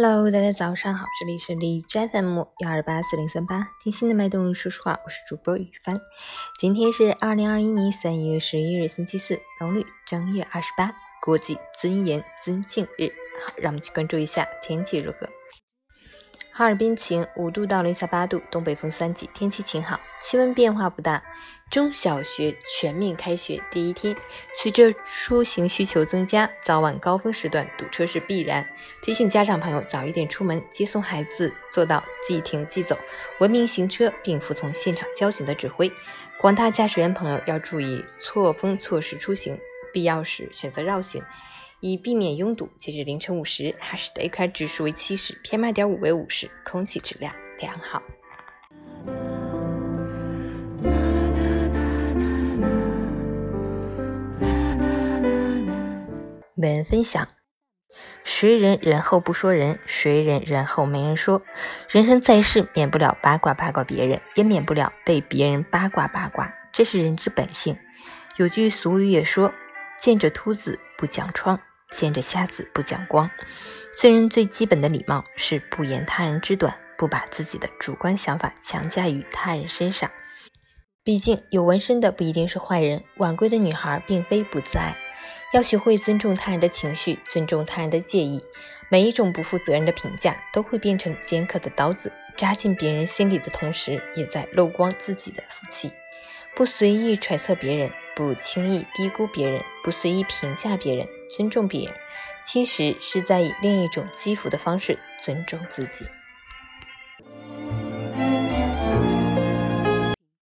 Hello，大家早上好，这里是荔枝 FM 幺二八四零三八，听心的脉动，说实话，我是主播雨帆。今天是二零二一年三月十一日，星期四，农历正月二十八，国际尊严尊敬日。好，让我们去关注一下天气如何。哈尔滨晴，五度到零下八度，东北风三级，天气晴好，气温变化不大。中小学全面开学第一天，随着出行需求增加，早晚高峰时段堵车是必然。提醒家长朋友早一点出门接送孩子，做到即停即走，文明行车，并服从现场交警的指挥。广大驾驶员朋友要注意错峰错时出行，必要时选择绕行。以避免拥堵。截至凌晨五时，哈市的 AQI 指数为七十，PM 二点五为五十，空气质量良好。每人分享：谁人人后不说人，谁人人后没人说。人生在世，免不了八卦八卦别人，也免不了被别人八卦八卦，这是人之本性。有句俗语也说：“见着秃子不讲疮。”见着瞎子不讲光，做人最基本的礼貌是不言他人之短，不把自己的主观想法强加于他人身上。毕竟有纹身的不一定是坏人，晚归的女孩并非不自爱。要学会尊重他人的情绪，尊重他人的介意。每一种不负责任的评价都会变成尖刻的刀子，扎进别人心里的同时，也在漏光自己的福气。不随意揣测别人，不轻易低估别人，不随意评价别人。尊重别人，其实是在以另一种积福的方式尊重自己。